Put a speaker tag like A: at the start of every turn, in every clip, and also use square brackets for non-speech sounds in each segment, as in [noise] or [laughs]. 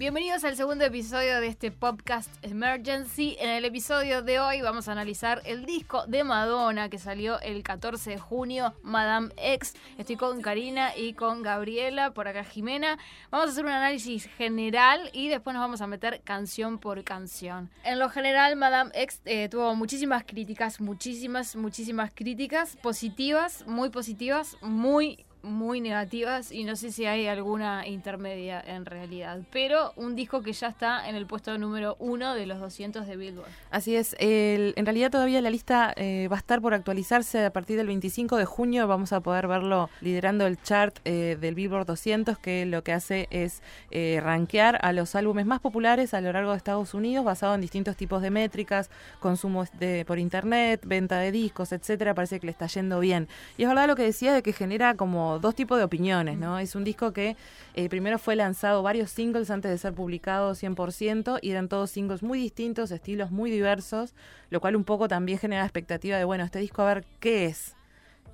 A: Bienvenidos al segundo episodio de este podcast Emergency. En el episodio de hoy vamos a analizar el disco de Madonna que salió el 14 de junio, Madame X. Estoy con Karina y con Gabriela, por acá Jimena. Vamos a hacer un análisis general y después nos vamos a meter canción por canción. En lo general, Madame X eh, tuvo muchísimas críticas, muchísimas, muchísimas críticas positivas, muy positivas, muy muy negativas y no sé si hay alguna intermedia en realidad, pero un disco que ya está en el puesto número uno de los 200 de Billboard.
B: Así es, el, en realidad todavía la lista eh, va a estar por actualizarse a partir del 25 de junio, vamos a poder verlo liderando el chart eh, del Billboard 200 que lo que hace es eh, rankear a los álbumes más populares a lo largo de Estados Unidos basado en distintos tipos de métricas, consumo de, por internet, venta de discos, etcétera, parece que le está yendo bien. Y es verdad lo que decía de que genera como dos tipos de opiniones, ¿no? Es un disco que eh, primero fue lanzado varios singles antes de ser publicado 100% y eran todos singles muy distintos, estilos muy diversos, lo cual un poco también genera expectativa de, bueno, este disco a ver qué es.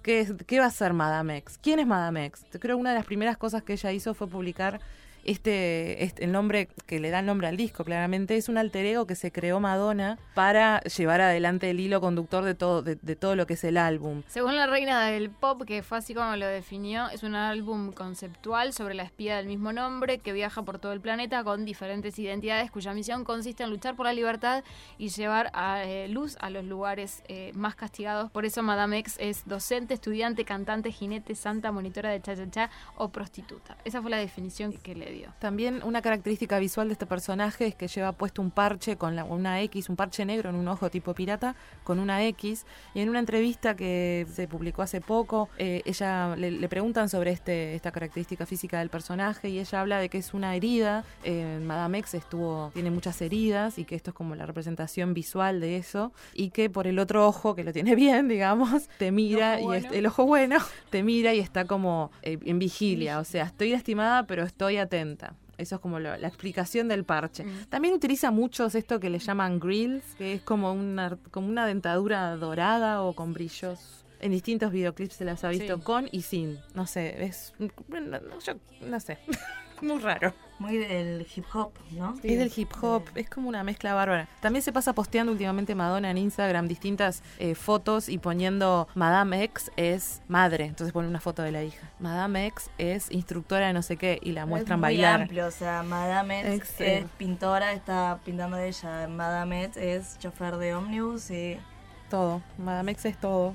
B: ¿Qué, es, ¿Qué va a ser Madame X? ¿Quién es Madame X? Creo que una de las primeras cosas que ella hizo fue publicar este, este, el nombre que le da el nombre al disco, claramente, es un alter ego que se creó Madonna para llevar adelante el hilo conductor de todo, de, todo lo que es el álbum.
A: Según la reina del pop, que fue así como lo definió, es un álbum conceptual sobre la espía del mismo nombre que viaja por todo el planeta con diferentes identidades cuya misión consiste en luchar por la libertad y llevar a, eh, luz a los lugares eh, más castigados. Por eso Madame X es docente, estudiante, cantante, jinete, santa, monitora de cha-cha-cha o prostituta. Esa fue la definición que le dio.
B: También una característica visual de este personaje es que lleva puesto un parche con una X, un parche negro en un ojo tipo pirata, con una X. Y en una entrevista que se publicó hace poco, eh, ella le, preguntan sobre este, esta característica física del personaje y ella habla de que es una herida. Eh, Madame X estuvo, tiene muchas heridas y que esto es como la representación visual de eso. Y que por el otro ojo, que lo tiene [laughs] bien, digamos, te mira y el ojo bueno, te mira y está como eh, en vigilia. O sea, estoy lastimada, pero estoy atenta eso es como la explicación del parche. Mm. También utiliza muchos esto que le llaman grills, que es como una, como una dentadura dorada o con brillos. En distintos videoclips se las ha visto con y sin. No sé, es. yo no sé. [laughs] Muy raro.
C: Muy del hip hop, ¿no?
B: es del hip hop, es como una mezcla bárbara. También se pasa posteando últimamente Madonna en Instagram distintas eh, fotos y poniendo Madame X es madre, entonces pone una foto de la hija. Madame X es instructora de no sé qué y la muestran
C: es
B: muy bailar.
C: amplio, o sea, Madame X, es pintora, está pintando ella. Madame X es chofer de ómnibus y...
B: Todo, Madame X es todo.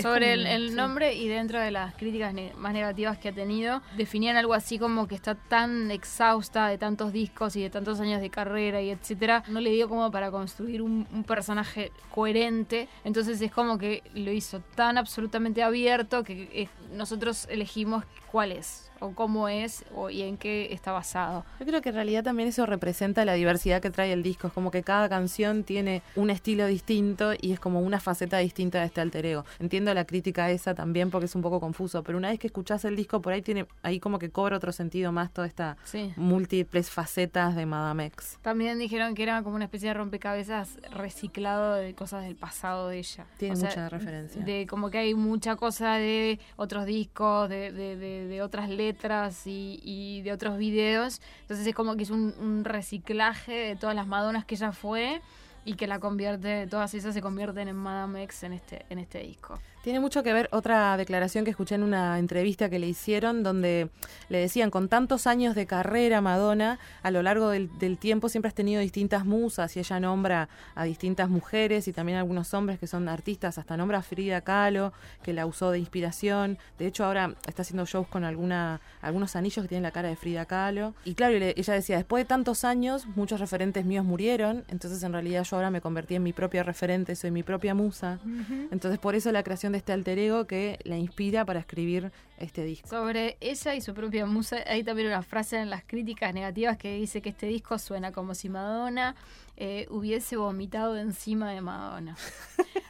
A: Sobre el, nombre y dentro de las críticas más negativas que ha tenido, definían algo así como que está tan exhausta de tantos discos y de tantos años de carrera y etcétera, no le dio como para construir un, personaje coherente, entonces es como que lo hizo tan absolutamente abierto que eh, nosotros elegimos cuál es o cómo es o, y en qué está basado.
B: Yo creo que en realidad también eso representa la diversidad que trae el disco, es como que cada canción tiene un estilo distinto y es como una faceta distinta de este alter ego. Entiendo la crítica esa también porque es un poco confuso, pero una vez que escuchás el disco por ahí tiene ahí como que cobra otro sentido más toda esta múltiples facetas de Madame X.
A: También dijeron que era como una especie de rompecabezas reciclado de cosas del pasado de ella.
B: Tiene mucha referencia.
A: De como que hay mucha cosa de otros discos, de, de, de, otras letras y, de otros videos. Entonces es como que es un, un reciclaje de todas las Madonas que ella fue y que la convierte, todas esas se convierten en Madame X en este, en este disco.
B: Tiene mucho que ver otra declaración que escuché en una entrevista que le hicieron, donde le decían, con tantos años de carrera, Madonna, a lo largo del, tiempo siempre has tenido distintas musas y ella nombra a distintas mujeres y también a algunos hombres que son artistas, hasta nombra a Frida Kahlo, que la usó de inspiración. De hecho, ahora está haciendo shows con alguna, algunos anillos que tienen la cara de Frida Kahlo. Y claro, ella decía, después de tantos años, muchos referentes míos murieron, entonces en realidad yo ahora me convertí en mi propia referente, soy mi propia musa. Entonces por eso la creación de este alter ego que la inspira para escribir este disco.
A: Sobre ella y su propia musa, hay también una frase en las críticas negativas que dice que este disco suena como si Madonna eh, hubiese vomitado encima de Madonna.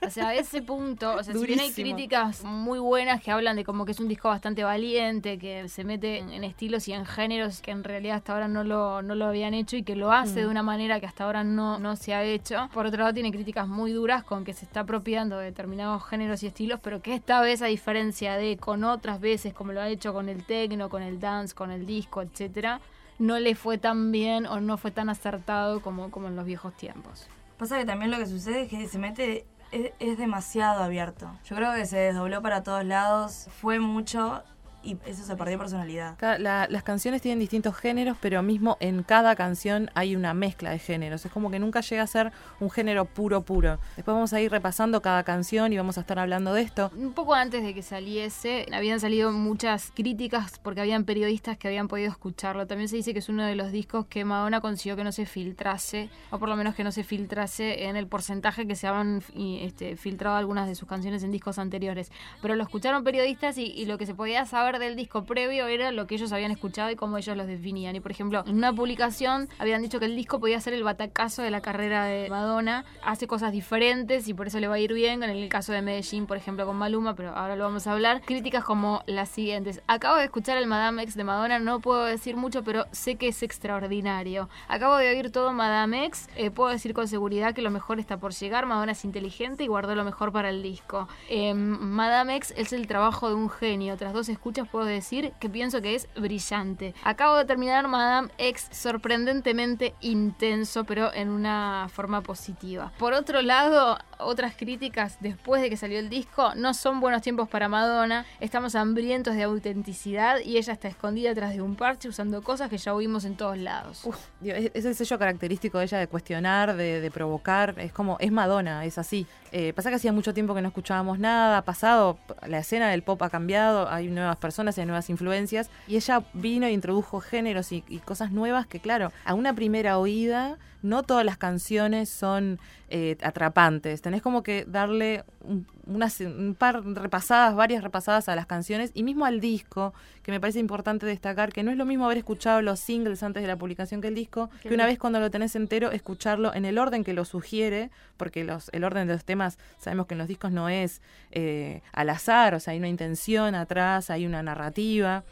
A: O sea, a ese punto, o sea, si bien hay críticas muy buenas que hablan de como que es un disco bastante valiente, que se mete en, estilos y en géneros que en realidad hasta ahora no lo, no lo habían hecho y que lo hace de mm. una manera que hasta ahora no, no se ha hecho. Por otro lado, tiene críticas muy duras con que se está apropiando de determinados géneros y estilos, pero que esta vez, a diferencia de con otras veces, como lo ha hecho con el techno, con el dance, con el disco, etcétera, no le fue tan bien o no fue tan acertado como, como en los viejos tiempos.
C: Pasa que también lo que sucede es que se mete, es demasiado abierto. Yo creo que se desdobló para todos lados, fue mucho y eso se perdió personalidad.
B: las canciones tienen distintos géneros, pero mismo en cada canción hay una mezcla de géneros. Es como que nunca llega a ser un género puro, puro. Después vamos a ir repasando cada canción y vamos a estar hablando de esto.
A: Un poco antes de que saliese, habían salido muchas críticas porque habían periodistas que habían podido escucharlo. También se dice que es uno de los discos que Madonna consiguió que no se filtrase, o por lo menos que no se filtrase en el porcentaje que se habían este, filtrado algunas de sus canciones en discos anteriores. Pero lo escucharon periodistas y lo que se podía saber del disco previo era lo que ellos habían escuchado y cómo ellos los definían. Y por ejemplo, en una publicación habían dicho que el disco podía ser el batacazo de la carrera de Madonna. Hace cosas diferentes y por eso le va a ir bien. En el caso de Medellín, por ejemplo, con Maluma, pero ahora lo vamos a hablar. Críticas como las siguientes. Acabo de escuchar el Madame X de Madonna, no puedo decir mucho, pero sé que es extraordinario. Acabo de oír todo Madame X, eh, puedo decir con seguridad que lo mejor está por llegar. Madonna es inteligente y guardó lo mejor para el disco. Eh, Madame X es el trabajo de un genio. Tras dos escuchas puedo decir que pienso que es brillante. Acabo de terminar Madame X sorprendentemente intenso, pero en una forma positiva. Por otro lado, otras críticas después de que salió el disco, no son buenos tiempos para Madonna, estamos hambrientos de autenticidad y ella está escondida detrás de un parche usando cosas que ya oímos en todos lados.
B: Uf, es el sello característico de ella de cuestionar, de, provocar, es como, es Madonna, es así. Eh, pasa que hacía mucho tiempo que no escuchábamos nada, ha pasado, la escena del pop ha cambiado, hay nuevas personas, hay nuevas influencias, y ella vino e introdujo géneros y, y cosas nuevas que, claro, a una primera oída no todas las canciones son eh, atrapantes. Tenés como que darle un, un, par repasadas, varias repasadas a las canciones y mismo al disco, que me parece importante destacar que no es lo mismo haber escuchado los singles antes de la publicación que el disco, que una vez cuando lo tenés entero, escucharlo en el orden que lo sugiere, porque los, el orden de los temas sabemos que en los discos no es eh, al azar, o sea, hay una intención atrás, hay una narrativa.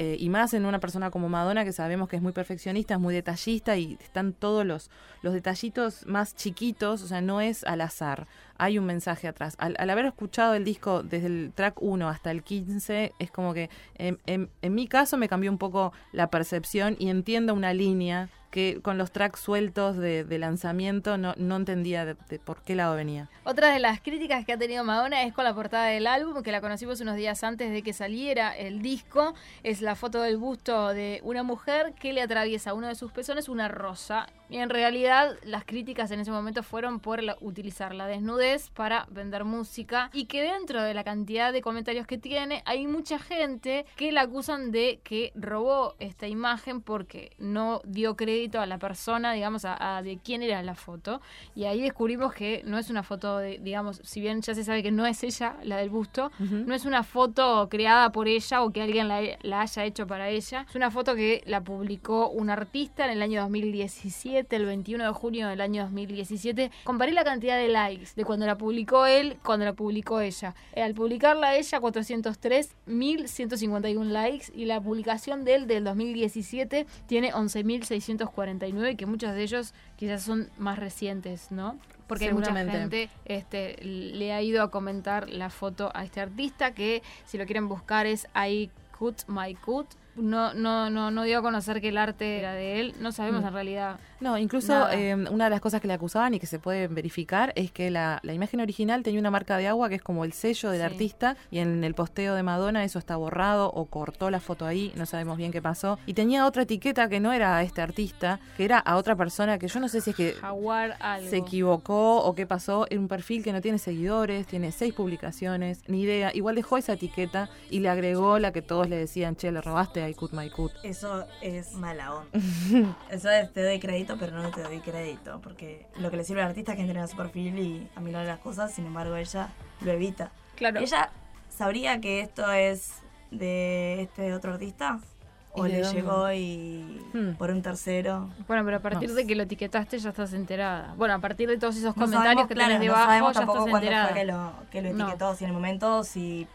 B: Eh, y más en una persona como Madonna que sabemos que es muy perfeccionista, es muy detallista y están todos los, los detallitos más chiquitos, o sea, no es al azar, hay un mensaje atrás. Al, haber escuchado el disco desde el track 1 hasta el 15, es como que en, en mi caso me cambió un poco la percepción y entiendo una línea que con los tracks sueltos de, lanzamiento no, entendía de, por qué lado venía.
A: Otra de las críticas que ha tenido Madonna es con la portada del álbum, que la conocimos unos días antes de que saliera el disco. Es la foto del busto de una mujer que le atraviesa uno de sus pezones una rosa. Y en realidad las críticas en ese momento fueron por utilizar la desnudez para vender música y que dentro de la cantidad de comentarios que tiene hay mucha gente que la acusan de que robó esta imagen porque no dio crédito a la persona, digamos, a, de quién era la foto. Y ahí descubrimos que no es una foto, de, digamos, si bien ya se sabe que no es ella la del busto, no es una foto creada por ella o que alguien la, la, haya hecho para ella. Es una foto que la publicó un artista en el año 2017, el 21 de junio del año 2017. Comparé la cantidad de likes de cuando la publicó él, cuando la publicó ella. Eh, al publicarla ella, 403, 1151 likes y la publicación de él del 2017 tiene 11.600 49 y que muchos de ellos quizás son más recientes, ¿no? Porque mucha gente este, le ha ido a comentar la foto a este artista que si lo quieren buscar es I Cut My Cut no, no, no, no dio a conocer que el arte era de él. No sabemos mm. en realidad.
B: No, incluso eh, una de las cosas que le acusaban y que se puede verificar es que la, imagen original tenía una marca de agua que es como el sello del artista y en el posteo de Madonna eso está borrado o cortó la foto ahí, no sabemos bien qué pasó. Y tenía otra etiqueta que no era a este artista, que era a otra persona que yo no sé si es que se equivocó o qué pasó. En un perfil que no tiene seguidores, tiene seis publicaciones, ni idea. Igual dejó esa etiqueta y le agregó la que todos le decían, che, le robaste I cut my cut.
C: Eso es mala onda. [laughs] Eso es te doy crédito, pero no te doy crédito. Porque lo que le sirve al artista es que entre a su perfil y a mirar las cosas, sin embargo ella lo evita.
A: Claro.
C: ¿Ella sabría que esto es de este otro artista? o
B: ¿Y de
C: le
B: dónde?
C: llegó y
B: Hmm.
C: por un tercero.
A: Bueno, pero a partir
B: No.
A: de que lo etiquetaste ya estás enterada. Bueno, a partir de todos esos
C: No
A: comentarios
C: sabemos,
A: que
C: claro,
A: tenés
C: no
A: debajo
C: sabemos
A: ya
C: tampoco
A: estás
C: cuándo
A: enterada.
C: fue que lo, que lo
A: No.
C: etiquetó, si en el momento, si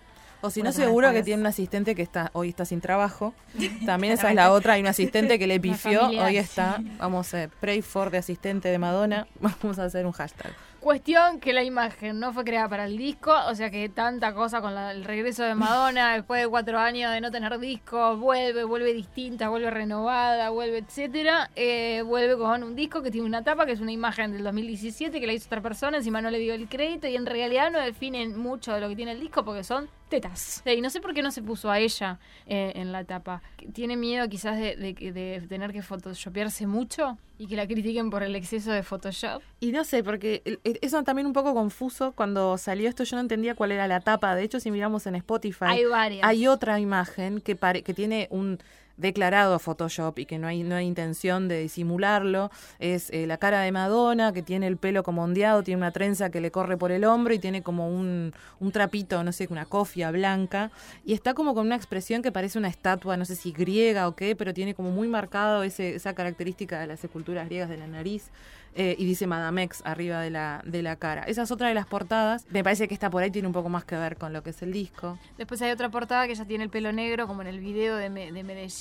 B: O si no, seguro que tiene un asistente que está hoy está sin trabajo. [laughs] También esa es la otra. Hay un asistente que le [laughs] pifió. Hoy está. Vamos a pray for de asistente de Madonna. [laughs] Vamos a hacer un hashtag.
A: Cuestión que la imagen no fue creada para el disco, o sea que tanta cosa con la- el regreso de Madonna después de cuatro años de no tener disco, vuelve, vuelve distinta, vuelve renovada, vuelve etcétera, eh, vuelve con un disco que tiene una tapa que es una imagen del 2017 que la hizo otra persona, encima no le dio el crédito y en realidad no definen mucho de lo que tiene el disco porque son tetas. Y no sé por qué no se puso a ella eh, en la tapa. Tiene miedo quizás de, de que- de tener que photoshopearse mucho y que la critiquen por el exceso de Photoshop.
B: Y no sé, porque eso también un poco confuso. Cuando salió esto yo no entendía cuál era la tapa. De hecho, si miramos en Spotify,
A: Hay varias.
B: hay otra imagen que, pare- que tiene un declarado Photoshop y que no hay, no hay intención de disimularlo. Es eh, la cara de Madonna, que tiene el pelo como ondeado, tiene una trenza que le corre por el hombro y tiene como un, un trapito, no sé, una cofia blanca. Y está como con una expresión que parece una estatua, no sé si griega o qué, pero tiene como muy marcado ese, esa característica de las esculturas griegas de la nariz. Eh, y dice Madame X arriba de la, de la cara. Esa es otra de las portadas. Me parece que esta por ahí tiene un poco más que ver con lo que es el disco.
A: Después hay otra portada que ya tiene el pelo negro, como en el video de, de Medellín,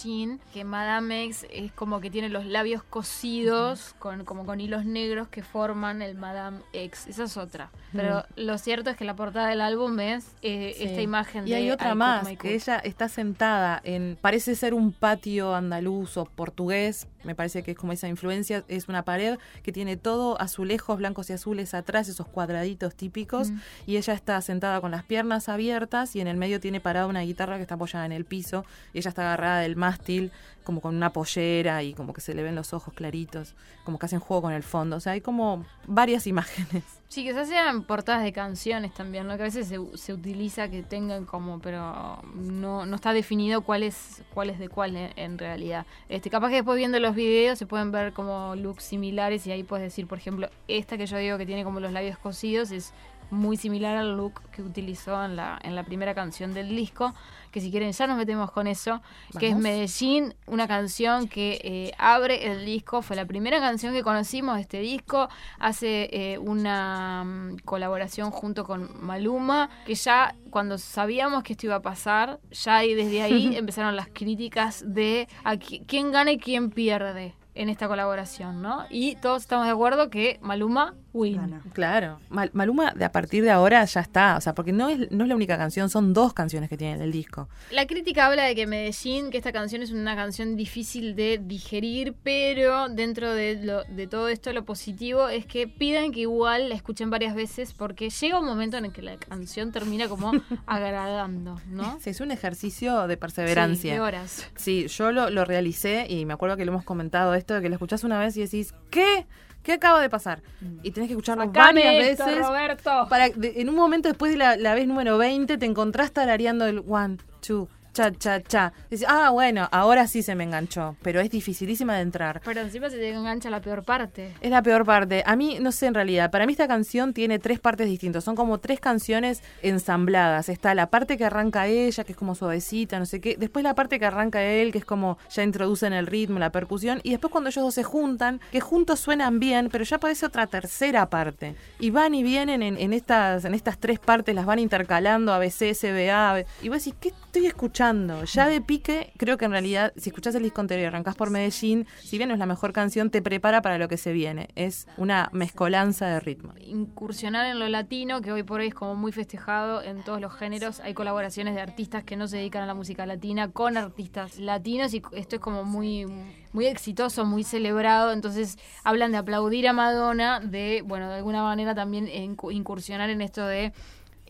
A: que Madame X es como que tiene los labios cosidos, con, como con hilos negros que forman el Madame X. Esa es otra. Pero lo cierto es que la portada del álbum es eh,
B: Sí.
A: esta imagen
B: Y
A: de
B: hay
A: I
B: otra más, que ella está sentada en, parece ser un patio andaluz o portugués, me parece que es como esa influencia, es una pared que tiene todo azulejos blancos y azules atrás, esos cuadraditos típicos,
A: Mm.
B: y ella está sentada con las piernas abiertas y en el medio tiene parada una guitarra que está apoyada en el piso, y ella está agarrada del mástil como con una pollera y como que se le ven los ojos claritos, como que hacen juego con el fondo, o sea, hay como varias imágenes.
A: Sí, quizás sean portadas de canciones también, ¿no? Que a veces se, se utiliza que tengan como, pero no, no está definido cuál es, cuál es de cuál en, en realidad. Este, capaz que después viendo los videos se pueden ver como looks similares y ahí puedes decir, por ejemplo, esta que yo digo que tiene como los labios cosidos es muy similar al look que utilizó en la, en la primera canción del disco, que si quieren ya nos metemos con eso, que es. Medellín, una canción que eh, abre el disco, fue la primera canción que conocimos de este disco, hace eh, una mm, colaboración junto con Maluma, que ya cuando sabíamos que esto iba a pasar, ya ahí desde ahí [laughs] empezaron las críticas de a qui- quién gana y quién pierde en esta colaboración, ¿no? Y todos estamos de acuerdo que Maluma win.
C: gana.
B: Claro, Mal- Maluma de a partir de ahora ya está, o sea, porque no es, no es la única canción, son dos canciones que tiene el disco.
A: La crítica habla de que Medellín, que esta canción es una canción difícil de digerir, pero dentro de, lo- de todo esto lo positivo es que piden que igual la escuchen varias veces porque llega un momento en el que la canción termina como [laughs] agradando, ¿no?
B: Sí, es un ejercicio de
A: Sí,
B: perseverancia.
A: de horas.
B: Sí, yo lo, lo realicé y me acuerdo que lo hemos comentado esto, de que lo escuchás una vez y decís, ¿qué? ¿Qué acaba de pasar? Y tenés que escucharlo
A: Sacame
B: varias
A: esto,
B: veces.
A: Roberto.
B: Para, de- en un momento después de la, la vez número 20 te encontrás tarareando el one, two, cha, cha, cha. Y dices, ah, bueno, ahora sí se me enganchó, pero es dificilísima de entrar.
A: Pero encima se te engancha la peor parte.
B: Es la peor parte. A mí, no sé en realidad, para mí esta canción tiene tres partes distintas. Son como tres canciones ensambladas. Está la parte que arranca ella, que es como suavecita, no sé qué. Después la parte que arranca él, que es como ya introducen el ritmo, la percusión. Y después cuando ellos dos se juntan, que juntos suenan bien, pero ya aparece otra tercera parte. Y van y vienen en, en estas, en estas tres partes, las van intercalando, ABC, CBA. Y vos decís, ¿qué estoy escuchando? Ya de pique, creo que en realidad, si escuchás el disco anterior y arrancás por Medellín, si bien no es la mejor canción, te prepara para lo que se viene. Es una mezcolanza de ritmo.
A: incursionar en lo latino, que hoy por hoy es como muy festejado en todos los géneros. Hay colaboraciones de artistas que no se dedican a la música latina con artistas latinos y esto es como muy, muy exitoso, muy celebrado. Entonces hablan de aplaudir a Madonna, de, bueno, de alguna manera también incu- incursionar en esto de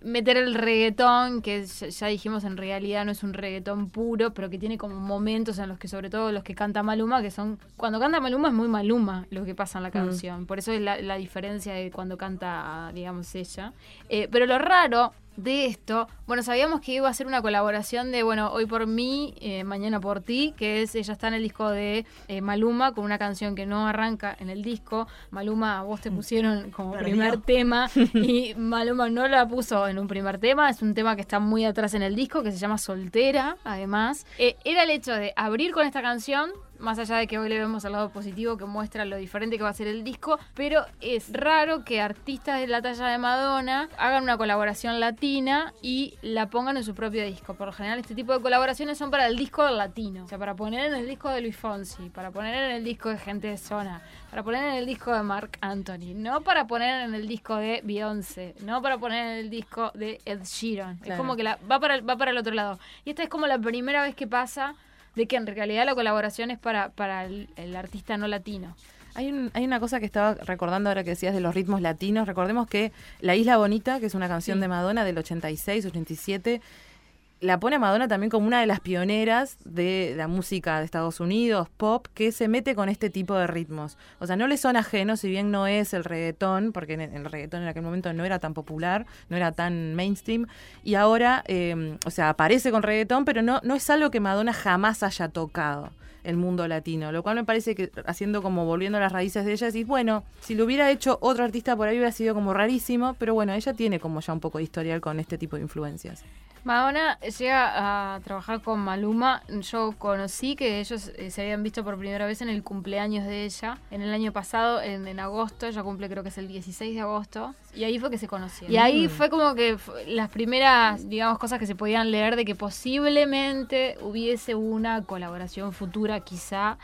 A: meter el reggaetón, que ya- dijimos en realidad no es un reggaetón puro, pero que tiene como momentos en los que sobre todo los que canta Maluma, que son, cuando canta Maluma es muy Maluma lo que pasa en la canción, por eso es la, la diferencia de cuando canta, digamos, ella. Eh, pero lo raro de esto, bueno, sabíamos que iba a ser una colaboración de, bueno, hoy por mí, eh, mañana por ti, que es, ella está en el disco de eh, Maluma con una canción que no arranca en el disco. Maluma, vos te pusieron como
C: Perdió.
A: primer tema [laughs] y Maluma no la puso en un primer tema, es un tema que está muy atrás en el disco, que se llama Soltera, además. Eh, era el hecho de abrir con esta canción, más allá de que hoy le vemos al lado positivo que muestra lo diferente que va a ser el disco, pero es raro que artistas de la talla de Madonna hagan una colaboración latina y la pongan en su propio disco. Por lo general este tipo de colaboraciones son para el disco latino, o sea, para poner en el disco de Luis Fonsi, para poner en el disco de gente de zona, para poner en el disco de Mark Anthony, no para poner en el disco de Beyoncé, no para poner en el disco de Ed Sheeran. Es como que la, va, para, el- va para el otro lado. Y esta es como la primera vez que pasa de que en realidad la colaboración es para, para el, el artista no latino.
B: Hay, un- hay una cosa que estaba recordando ahora que decías de los ritmos latinos. Recordemos que La Isla Bonita, que es una canción
A: Sí.
B: de Madonna del 86, 87, la pone a Madonna también como una de las pioneras de la música de Estados Unidos, pop, que se mete con este tipo de ritmos. O sea, no le son ajenos, si bien no es el reggaetón, porque el, reggaetón en aquel momento no era tan popular, no era tan mainstream, y ahora, eh, o sea, aparece con reggaetón, pero no, no es algo que Madonna jamás haya tocado el mundo latino, lo cual me parece que haciendo como volviendo a las raíces de ella, decís, bueno, si lo hubiera hecho otro artista por ahí hubiera sido como rarísimo, pero bueno, ella tiene como ya un poco de historial con este tipo de influencias.
A: Madonna llega a trabajar con Maluma. Yo conocí que ellos eh, se habían visto por primera vez en el cumpleaños de ella. En el año pasado, en, agosto. Ella cumple creo que es el 16 de agosto. Y ahí fue que se conocieron. Y ahí fue como que las primeras, digamos, cosas que se podían leer de que posiblemente hubiese una colaboración futura quizá.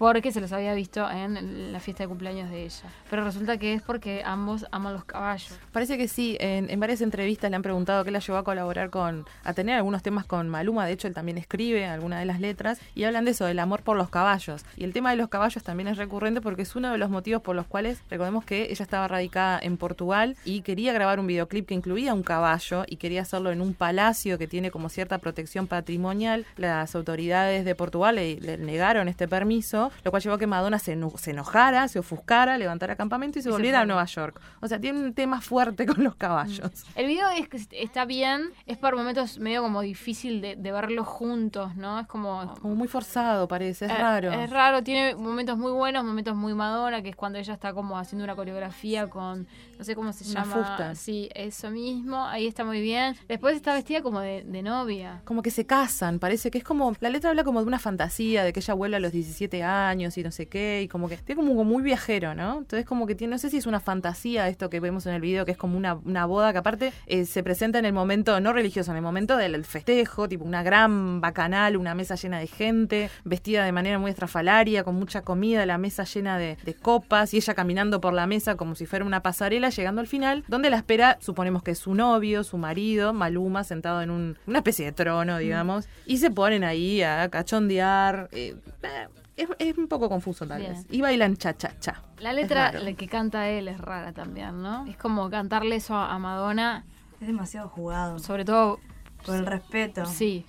A: Porque se los había visto en la fiesta de cumpleaños de ella. Pero resulta que es porque ambos aman los caballos.
B: Parece que sí, en, varias entrevistas le han preguntado qué la llevó a colaborar con, a tener algunos temas con Maluma, de hecho él también escribe algunas de las letras, y hablan de eso, del amor por los caballos. Y el tema de los caballos también es recurrente porque es uno de los motivos por los cuales, recordemos que ella estaba radicada en Portugal y quería grabar un videoclip que incluía un caballo y quería hacerlo en un palacio que tiene como cierta protección patrimonial. Las autoridades de Portugal le negaron este permiso, lo cual llevó a que Madonna se, se enojara, se ofuscara, levantara campamento y se
A: Y
B: volviera a Nueva York. O sea, tiene un tema fuerte con los caballos.
A: El video es que está bien, es por momentos medio como difícil de, de verlos juntos, ¿no? Es como...
B: Como muy forzado parece, es
A: eh,
B: raro.
A: Es raro, tiene momentos muy buenos, momentos muy Madonna, que es cuando ella está como haciendo una coreografía con, no sé cómo se
B: Una
A: llama.
B: fusta.
A: Sí, eso mismo, ahí está muy bien. Después está vestida como de, de novia.
B: Como que se casan, parece que es como, la letra habla como de una fantasía, de que ella vuelve a los 17 años y no sé qué, y como que tiene como, muy viajero, ¿no? Entonces como que tiene, no sé si es una fantasía esto que vemos en el video, que es como una, una boda que aparte eh, se presenta en el momento, no religioso, en el momento del festejo, tipo una gran bacanal, una mesa llena de gente, vestida de manera muy estrafalaria, con mucha comida, la mesa llena de, de copas, y ella caminando por la mesa como si fuera una pasarela, llegando al final, donde la espera, suponemos que es su novio, su marido, Maluma, sentado en un- una especie de trono, digamos, y se ponen ahí a cachondear. eh, eh, es, es un poco confuso tal
A: Bien.
B: vez. Y bailan cha cha cha.
A: La letra la que canta él es rara también, ¿no? Es como cantarle eso a Madonna,
C: Es demasiado jugado.
A: sobre todo
C: Por el respeto.
A: Sí.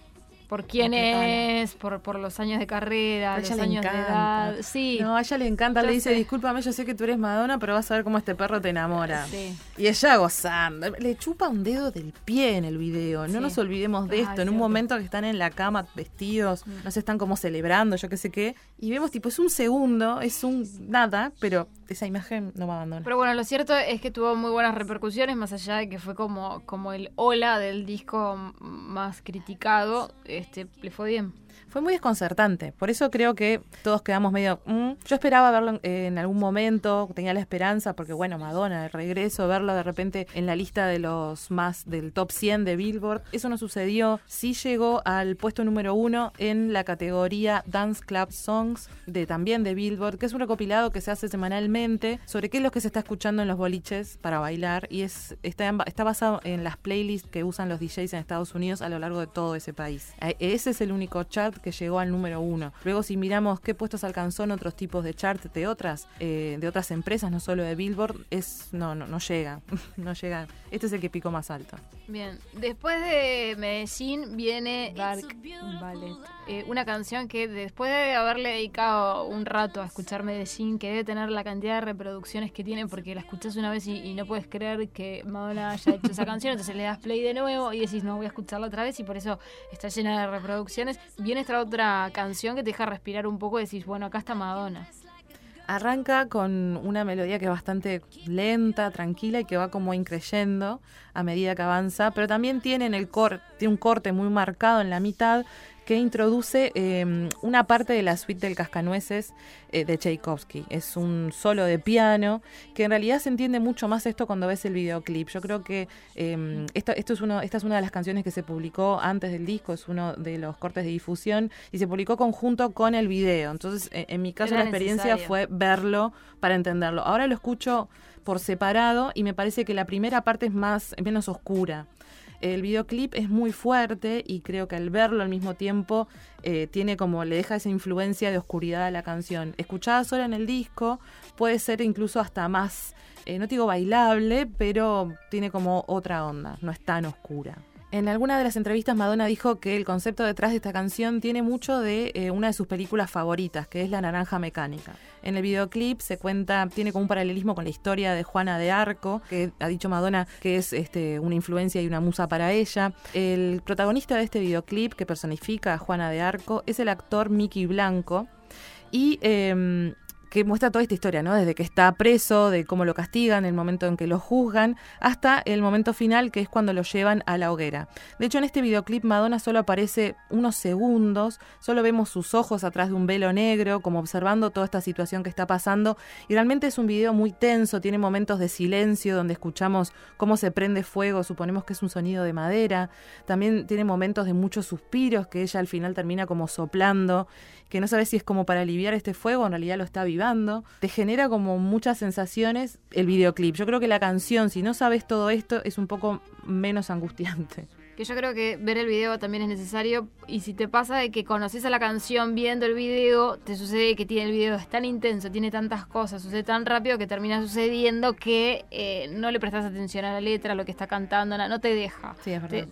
A: Por quién es, por, por los años de carrera,
B: A
A: los
B: ella le
A: años de edad. Sí.
B: No, a ella le encanta,
A: Yo
B: le dice,
A: sé.
B: discúlpame, yo sé que tú eres Madonna, pero vas a ver cómo este perro te enamora.
A: Sí.
B: Y ella gozando. Le chupa un dedo del pie en el video. No
A: Sí.
B: nos olvidemos de
A: Ah,
B: esto.
A: es
B: en un momento que están en la cama vestidos,
A: Mm.
B: no se están como celebrando, yo qué sé qué. Y vemos, tipo, es un segundo, es un nada, pero esa imagen no va a abandonar.
A: Pero bueno, lo cierto es que tuvo muy buenas repercusiones, más allá de que fue como, como el hola del disco más criticado, este, le fue bien.
B: Fue muy desconcertante. Por eso creo que todos quedamos medio. "Mm". Yo esperaba verlo en, en algún momento, tenía la esperanza, porque bueno, Madonna, el regreso, verlo de repente en la lista de los más del top 100 de Billboard. Eso no sucedió. Sí llegó al puesto número uno en la categoría Dance Club Songs, de también de Billboard, que es un recopilado que se hace semanalmente sobre qué es lo que se está escuchando en los boliches para bailar. Y es está, está basado en las playlists que usan los DJs en Estados Unidos a lo largo de todo ese país. Eh, Ese es el único chart que llegó al número uno. Luego, si miramos qué puestos alcanzó en otros tipos de chart de otras, eh, de otras empresas, no solo de Billboard, es no, no, no llega. [laughs] no llega. Este es el que picó más alto.
A: Bien, después de Medellín viene Dark Ballet. Eh, una canción que después de haberle dedicado un rato a escuchar Medellín, que debe tener la cantidad de reproducciones que tiene, porque la escuchas una vez y, no puedes creer que Madonna haya hecho esa canción, entonces le das play de nuevo y decís, no, voy a escucharla otra vez y por eso está llena de reproducciones. Viene esta otra canción que te deja respirar un poco y decís, bueno, acá está Madonna.
B: Arranca con una melodía que es bastante lenta, tranquila y que va como increyendo a medida que avanza, pero también tiene, en el cor tiene un corte muy marcado en la mitad que introduce em, una parte de la suite del Cascanueces eh, de Tchaikovsky. Es un solo de piano, que en realidad se entiende mucho más esto cuando ves el videoclip. Yo creo que em, esto, esto es uno, esta es una de las canciones que se publicó antes del disco, es uno de los cortes de difusión y se publicó conjunto con el video. Entonces, e, en, mi caso, la experiencia fue verlo para entenderlo. Ahora lo escucho por separado y me parece que la primera parte es más menos oscura. El videoclip es muy fuerte y creo que al verlo al mismo tiempo eh, tiene como, le deja esa influencia de oscuridad a la canción. Escuchada sola en el disco puede ser incluso hasta más, eh, no digo bailable, pero tiene como otra onda, no es tan oscura. En alguna de las entrevistas Madonna dijo que el concepto detrás de esta canción tiene mucho de eh, una de sus películas favoritas, que es La Naranja Mecánica. En el videoclip se cuenta, tiene como un paralelismo con la historia de Juana de Arco, que ha dicho Madonna que es este, una influencia y una musa para ella. El protagonista de este videoclip, que personifica a Juana de Arco, es el actor Mickey Blanco. Y em, que muestra toda esta historia, ¿no? Desde que está preso, de cómo lo castigan, el momento en que lo juzgan, hasta el momento final, que es cuando lo llevan a la hoguera. De hecho, en este videoclip Madonna solo aparece unos segundos, solo vemos sus ojos atrás de un velo negro, como observando toda esta situación que está pasando. Y realmente es un video muy tenso, tiene momentos de silencio donde escuchamos cómo se prende fuego, suponemos que es un sonido de madera. También tiene momentos de muchos suspiros que ella al final termina como soplando, que no sabe si es como para aliviar este fuego, en realidad lo está viviendo te genera como muchas sensaciones el videoclip. Yo creo que la canción, si no sabes todo esto, es un poco menos angustiante.
A: Que yo creo que ver el video también es necesario y si te pasa de que conoces a la canción viendo el video, te sucede que tiene el video es tan intenso, tiene tantas cosas, sucede tan rápido que termina sucediendo que eh, no le prestas atención a la letra, a lo que está cantando, no te deja.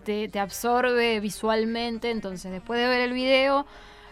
A: te, te absorbe visualmente, entonces después de ver el video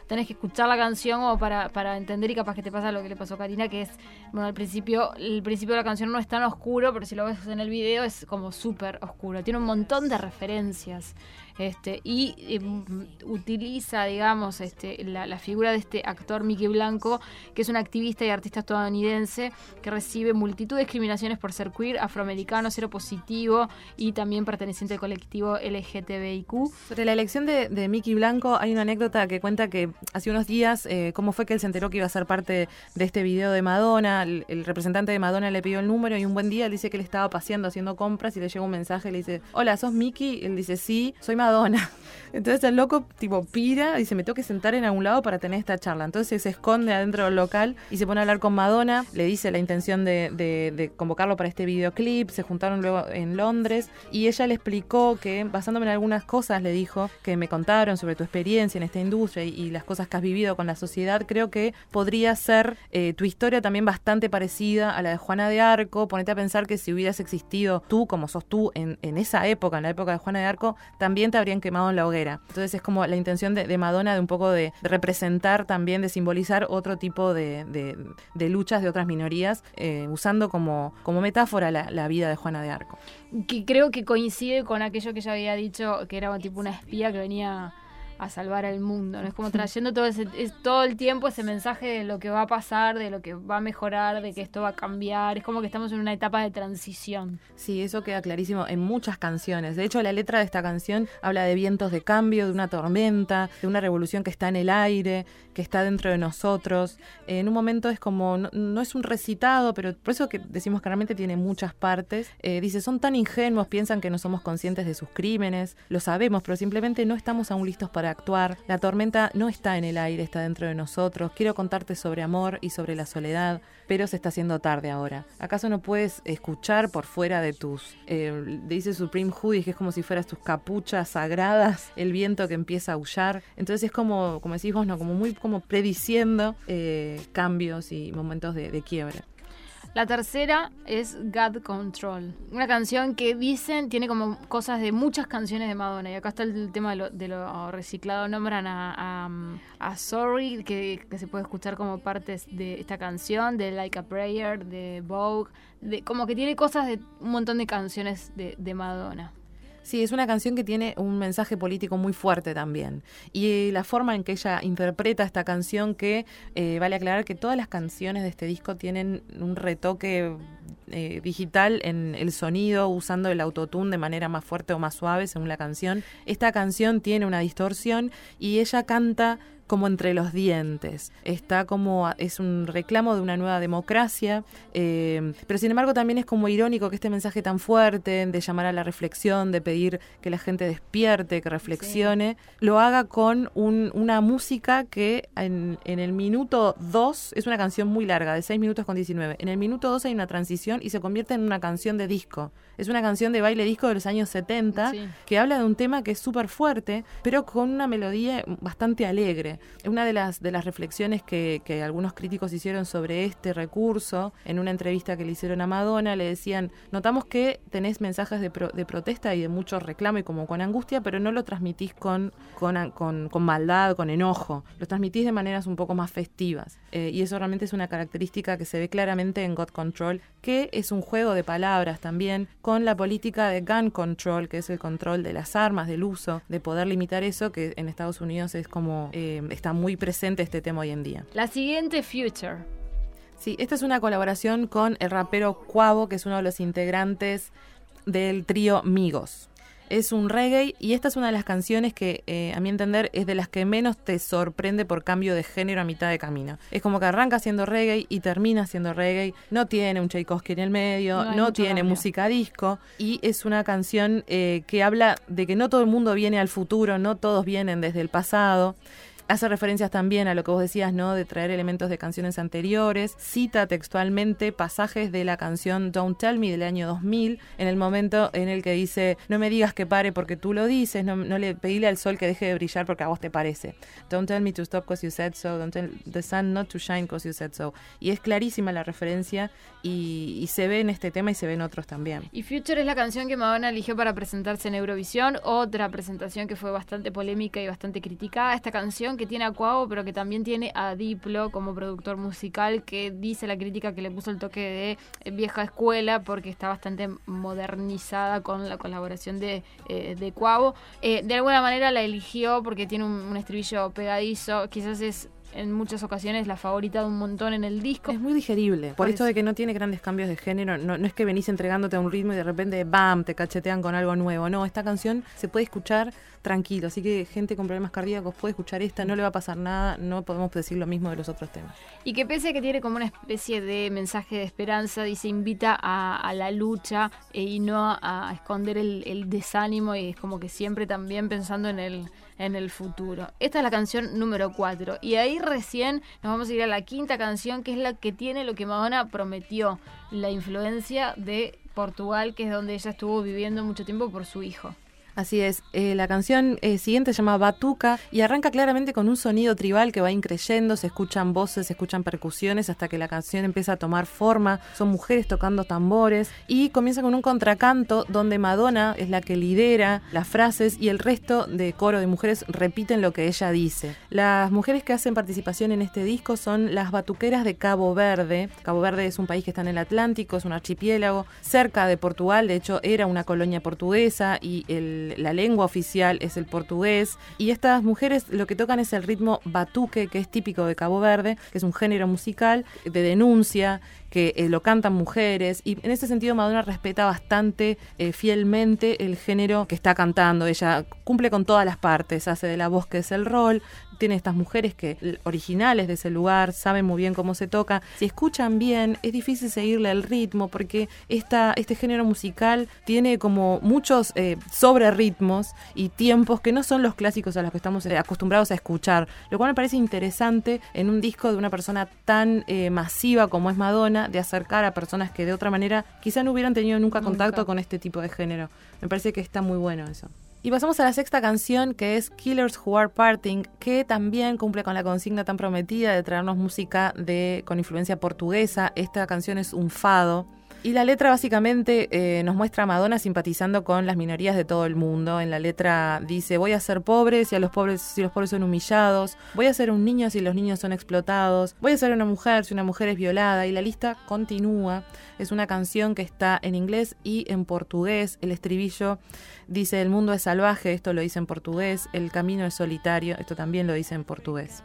A: tenés que escuchar la canción o para, para entender y capaz que te pasa lo que le pasó a Karina, que es, bueno, al principio, el principio de la canción no es tan oscuro, pero si lo ves en el video es como súper oscuro. Tiene un montón de referencias. Este, y em, utiliza, digamos, este, la, figura de este actor Mickey Blanco, que es un activista y artista estadounidense que recibe multitud de discriminaciones por ser queer, afroamericano, cero positivo y también perteneciente al colectivo LGTBIQ.
B: Sobre la elección de, Mickey Blanco hay una anécdota que cuenta que hace unos días, eh, cómo fue que él se enteró que iba a ser parte de este video de Madonna, el, representante de Madonna le pidió el número y un buen día él dice que él estaba paseando haciendo compras y le llega un mensaje y le dice, hola, ¿sos Mickey? él dice, sí, soy Madonna Madonna. Entonces el loco tipo pira y se me que sentar en algún lado para tener esta charla. Entonces se esconde adentro del local y se pone a hablar con Madonna, le dice la intención de, convocarlo para este videoclip, se juntaron luego en Londres y ella le explicó que basándome en algunas cosas le dijo que me contaron sobre tu experiencia en esta industria y, las cosas que has vivido con la sociedad, creo que podría ser eh, tu historia también bastante parecida a la de Juana de Arco. Ponete a pensar que si hubieras existido tú como sos tú en, en esa época, en la época de Juana de Arco, también te habrían quemado en la hoguera. Entonces es como la intención de, Madonna de un poco de, representar también, de simbolizar otro tipo de, luchas de otras minorías, eh, usando como, como metáfora la, la vida de Juana de Arco.
A: Que creo que coincide con aquello que ya había dicho, que era tipo una espía que venía a salvar al mundo. ¿no? Es como trayendo todo, ese, es, todo el tiempo ese mensaje de lo que va a pasar, de lo que va a mejorar, de que esto va a cambiar. Es como que estamos en una etapa de transición.
B: Sí, eso queda clarísimo en muchas canciones. De hecho, la letra de esta canción habla de vientos de cambio, de una tormenta, de una revolución que está en el aire, que está dentro de nosotros. En un momento es como, no, es un recitado, pero por eso que decimos que realmente tiene muchas partes. Eh, dice, son tan ingenuos, piensan que no somos conscientes de sus crímenes, lo sabemos, pero simplemente no estamos aún listos para actuar. La tormenta no está en el aire, está dentro de nosotros. Quiero contarte sobre amor y sobre la soledad, pero se está haciendo tarde ahora. ¿Acaso no puedes escuchar por fuera de tus, eh, dice Supreme Hoodies, que es como si fueras tus capuchas sagradas, el viento que empieza a aullar? Entonces es como, como decís vos, ¿no? Como muy prediciendo eh, cambios y momentos de, de quiebre.
A: La tercera es God Control, una canción que dicen tiene como cosas de muchas canciones de Madonna. Y acá está el tema de lo, reciclado. Nombran a, a, Sorry, que, se puede escuchar como partes de esta canción, de Like a Prayer, de Vogue. De, como que tiene cosas de un montón de canciones de, de Madonna.
B: Sí, es una canción que tiene un mensaje político muy fuerte también. Y la forma en que ella interpreta esta canción, que eh, vale aclarar que todas las canciones de este disco tienen un retoque eh, digital en el sonido, usando el autotune de manera más fuerte o más suave según la canción. Esta canción tiene una distorsión y ella canta como entre los dientes. Está como, es un reclamo de una nueva democracia, eh, pero sin embargo también es como irónico que este mensaje tan fuerte de llamar a la reflexión, de pedir que la gente despierte, que reflexione, lo haga con una música que en, el minuto 2 es una canción muy larga, de 6 minutos con 19. En el minuto 2 hay una transición y se convierte en una canción de disco. Es una canción de baile disco de los años 70 que habla de un tema que es súper fuerte, pero con una melodía bastante alegre. Una de las, de las reflexiones que, que, algunos críticos hicieron sobre este recurso, en una entrevista que le hicieron a Madonna, le decían, notamos que tenés mensajes de, de protesta y de mucho reclamo y como con angustia, pero no lo transmitís con, con, con, maldad, con enojo, lo transmitís de maneras un poco más festivas. Eh, y eso realmente es una característica que se ve claramente en God Control, que es un juego de palabras también con la política de gun control, que es el control de las armas, del uso, de poder limitar eso, que en Estados Unidos es como... Eh, está muy presente este tema hoy en día.
A: La siguiente, Future.
B: Sí, esta es una colaboración con el rapero Cuavo, que es uno de los integrantes del trío Migos. Es un reggae y esta es una de las canciones que, eh, a mi entender, es de las que menos te sorprende por cambio de género a mitad de camino. Es como que arranca siendo reggae y termina siendo reggae. No tiene un Tchaikovsky en el medio, no, tiene música disco y es una canción eh, que habla de que no todo el mundo viene al futuro, no todos vienen desde el pasado. Hace referencias también a lo que vos decías, ¿no? De traer elementos de canciones anteriores. Cita textualmente pasajes de la canción Don't Tell Me del año 2000, en el momento en el que dice, no me digas que pare porque tú lo dices, no, le pedile al sol que deje de brillar porque a vos te parece. Don't tell me to stop because you said so, don't tell the sun not to shine because you said so. Y es clarísima la referencia y, y se ve en este tema y se ve en otros también.
A: Y Future es la canción que Madonna eligió para presentarse en Eurovisión, otra presentación que fue bastante polémica y bastante criticada. Esta canción que tiene a Cuavo, pero que también tiene a Diplo como productor musical, que dice la crítica que le puso el toque de eh, vieja escuela porque está bastante modernizada con la colaboración de, eh, de Cuavo. Eh, de alguna manera la eligió porque tiene un estribillo pegadizo, quizás es en muchas ocasiones la favorita de un montón en el disco.
B: Es muy digerible. Por, esto de que no tiene grandes cambios de género, no, no es que venís entregándote a un ritmo y de repente, ¡bam!, te cachetean con algo nuevo. No, esta canción se puede escuchar tranquilo. Así que gente con problemas cardíacos puede escuchar esta, no le va a pasar nada, no podemos decir lo mismo de los otros temas.
A: Y que pese a que tiene como una especie de mensaje de esperanza, dice invita a, la lucha eh, y no a, esconder el, desánimo y es como que siempre también pensando en el en el futuro. Esta es la canción número 4. Y ahí recién nos vamos a ir a la quinta canción, que es la que tiene lo que Madonna prometió, la influencia de Portugal, que es donde ella estuvo viviendo mucho tiempo por su hijo.
B: Así es, eh, la canción eh, siguiente se llama Batuca y arranca claramente con un sonido tribal que va increyendo, se escuchan voces, se escuchan percusiones hasta que la canción empieza a tomar forma, son mujeres tocando tambores y comienza con un contracanto donde Madonna es la que lidera las frases y el resto de coro de mujeres repiten lo que ella dice. Las mujeres que hacen participación en este disco son las batuqueras de Cabo Verde. Cabo Verde es un país que está en el Atlántico, es un archipiélago cerca de Portugal, de hecho era una colonia portuguesa y el la lengua oficial es el portugués y estas mujeres lo que tocan es el ritmo batuque que es típico de Cabo Verde, que es un género musical de denuncia que eh, lo cantan mujeres y en ese sentido Madonna respeta bastante eh, fielmente el género que está cantando. Ella cumple con todas las partes, hace de la voz que es el rol, tiene estas mujeres que originales de ese lugar, saben muy bien cómo se toca. Si escuchan bien, es difícil seguirle el ritmo porque esta, este género musical tiene como muchos eh, sobre ritmos y tiempos que no son los clásicos a los que estamos eh, acostumbrados a escuchar, lo cual me parece interesante en un disco de una persona tan eh, masiva como es Madonna, de acercar a personas que de otra manera quizá no hubieran tenido nunca contacto con este tipo de género. Me parece que está muy bueno eso. Y pasamos a la sexta canción que es Killers Who Are Parting, que también cumple con la consigna tan prometida de traernos música de, con influencia portuguesa. Esta canción es un fado y la letra básicamente eh, nos muestra a Madonna simpatizando con las minorías de todo el mundo. En la letra dice, voy a ser pobre si, a los pobres, si los pobres son humillados, voy a ser un niño si los niños son explotados, voy a ser una mujer si una mujer es violada. Y la lista continúa. Es una canción que está en inglés y en portugués. El estribillo dice, el mundo es salvaje, esto lo dice en portugués, el camino es solitario, esto también lo dice en portugués.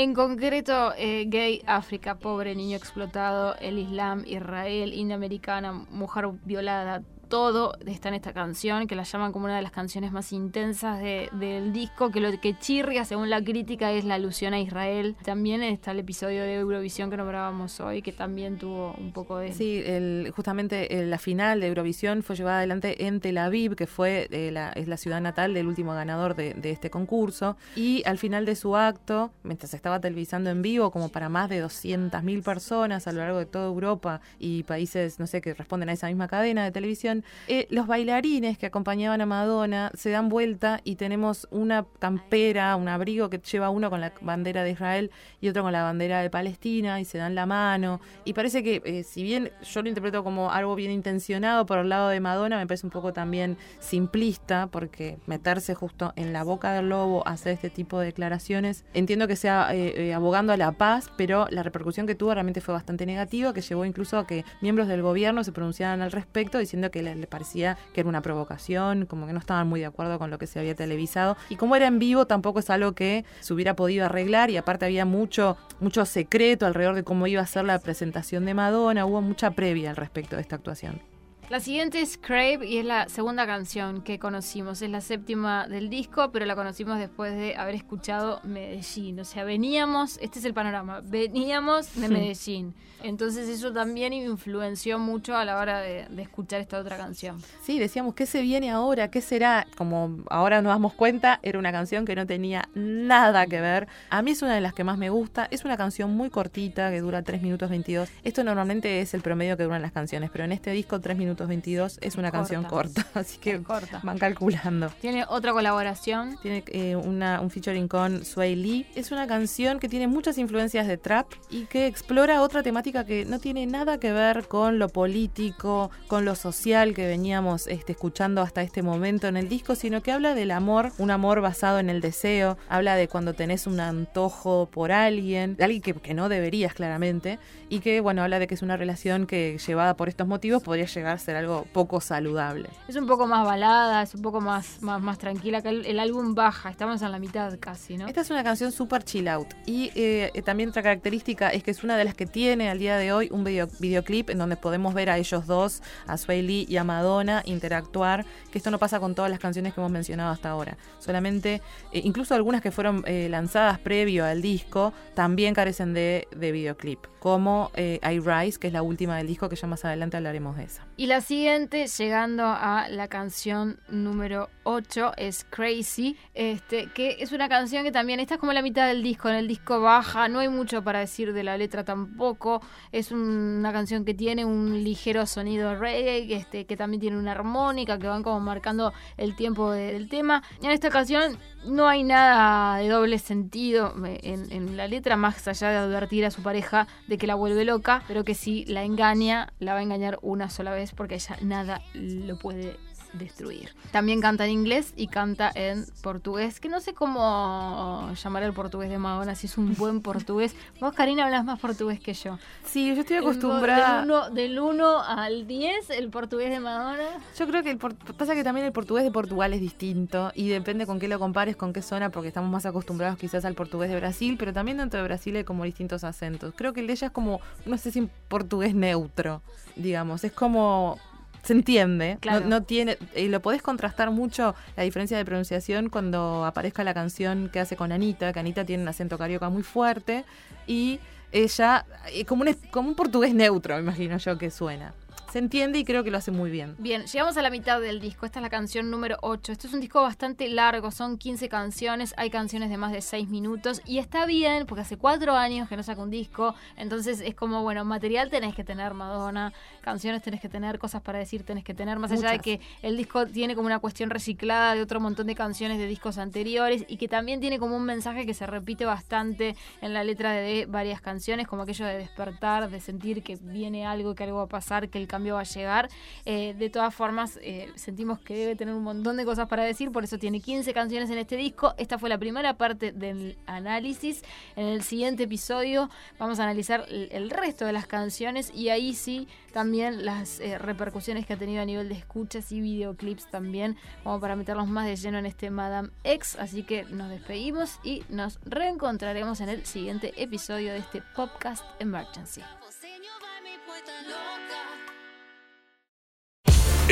A: En concreto, eh, gay, África, pobre, niño explotado, el Islam, Israel, India americana, mujer violada, todo está en esta canción, que la llaman como una de las canciones más intensas del disco, que lo que chirria, según la crítica, es la alusión a Israel. También está el episodio de Eurovisión que nombrábamos hoy, que también tuvo un poco de...
B: Sí, el, justamente eh, la final de Eurovisión fue llevada adelante en Tel Aviv, que fue eh, la, es la ciudad natal del último ganador de, de este concurso, y al final de su acto, mientras estaba televisando en vivo, como para más de 200.000 personas a lo largo de toda Europa y países, no sé, que responden a esa misma cadena de televisión, eh, los bailarines que acompañaban a Madonna se dan vuelta y tenemos una campera, un abrigo que lleva uno con la bandera de Israel y otro con la bandera de Palestina y se dan la mano. Y parece que, eh, si bien yo lo interpreto como algo bien intencionado por el lado de Madonna, me parece un poco también simplista porque meterse justo en la boca del lobo, hacer este tipo de declaraciones, entiendo que sea eh, abogando a la paz, pero la repercusión que tuvo realmente fue bastante negativa, que llevó incluso a que miembros del gobierno se pronunciaran al respecto diciendo que le parecía que era una provocación, como que no estaban muy de acuerdo con lo que se había televisado. Y como era en vivo, tampoco es algo que se hubiera podido arreglar y aparte había mucho, mucho secreto alrededor de cómo iba a ser la presentación de Madonna, hubo mucha previa al respecto de esta actuación.
A: La siguiente es Crave y es la segunda canción que conocimos. Es la séptima del disco, pero la conocimos después de haber escuchado Medellín. O sea, veníamos, este es el panorama, veníamos de Medellín. Entonces eso también influenció mucho a la hora de, escuchar esta otra canción.
B: Sí, decíamos, ¿qué se viene ahora? ¿Qué será? Como ahora nos damos cuenta, era una canción que no tenía nada que ver. A mí es una de las que más me gusta. Es una canción muy cortita, que dura 3 minutos 22. Esto normalmente es el promedio que duran las canciones, pero en este disco 3 minutos 22 es una canción corta, [laughs] así que corta. van calculando.
A: Tiene otra colaboración.
B: Tiene eh, una, un featuring con Sway Lee. Es una canción que tiene muchas influencias de trap y que explora otra temática que no tiene nada que ver con lo político, con lo social que veníamos este, escuchando hasta este momento en el disco, sino que habla del amor, un amor basado en el deseo, habla de cuando tenés un antojo por alguien, de alguien que, que no deberías claramente, y que bueno, habla de que es una relación que llevada por estos motivos podría llegar a ser algo poco saludable.
A: Es un poco más balada, es un poco más, más, más tranquila, que el, álbum baja, estamos en la mitad casi, ¿no?
B: Esta es una canción super chill out. Y eh, también otra característica es que es una de las que tiene al día de hoy un video, videoclip en donde podemos ver a ellos dos, a Sway Lee y a Madonna, interactuar, que esto no pasa con todas las canciones que hemos mencionado hasta ahora. Solamente, eh, incluso algunas que fueron eh, lanzadas previo al disco, también carecen de, de videoclip, como I Rise, que es la última del disco, que ya más adelante hablaremos de esa.
A: Y la siguiente, llegando a la canción número 8, es Crazy, este, que es una canción que también, esta es como la mitad del disco, en el disco baja, no hay mucho para decir de la letra tampoco, es una canción que tiene un ligero sonido reggae, este, que también tiene una armónica, que van como marcando el tiempo del tema. En esta canción no hay nada de doble sentido en, en, la letra, más allá de advertir a su pareja de que la vuelve loca, pero que si la engaña, la va a engañar una sola vez porque ella nada lo puede destruir. También canta en inglés y canta en portugués, que no sé cómo llamar el portugués de Madonna, si es un buen portugués. Vos, Karina, hablas más portugués que yo.
B: Sí, yo estoy acostumbrada.
A: Del 1 al 10, el portugués de Madonna.
B: Yo creo que el pasa que también el portugués de Portugal es distinto y depende con qué lo compares, con qué zona, porque estamos más acostumbrados quizás al portugués de Brasil, pero también dentro de Brasil hay como distintos acentos. Creo que el de ella es como, no sé si portugués neutro, digamos, es como se entiende.
A: Claro.
B: No, no tiene, y lo podés contrastar mucho la diferencia de pronunciación cuando aparezca la canción que hace con Anita, que Anita tiene un acento carioca muy fuerte y ella, eh, como un, como un portugués neutro, me imagino yo que suena. Se entiende y creo que lo hace muy bien.
A: Bien, llegamos a la mitad del disco. Esta es la canción número 8. Este es un disco bastante largo, son 15 canciones. Hay canciones de más de 6 minutos. Y está bien, porque hace 4 años que no saca un disco. Entonces es como, bueno, material tenés que tener, Madonna. Canciones tenés que tener, cosas para decir tenés que tener. Más allá de que el disco tiene como una cuestión reciclada de otro montón de canciones de discos anteriores. Y que también tiene como un mensaje que se repite bastante en la letra de varias canciones. Como aquello de despertar, de sentir que viene algo, que algo va a pasar, que el cambio va a llegar. Eh, de todas formas, eh, sentimos que debe tener un montón de cosas para decir, por eso tiene 15 canciones en este disco. Esta fue la primera parte del análisis. En el siguiente episodio vamos a analizar el, resto de las canciones y ahí sí también las eh, repercusiones que ha tenido a nivel de escuchas y videoclips también, como para meterlos más de lleno en este Madame X. Así que nos despedimos y nos reencontraremos en el siguiente episodio de este podcast Emergency.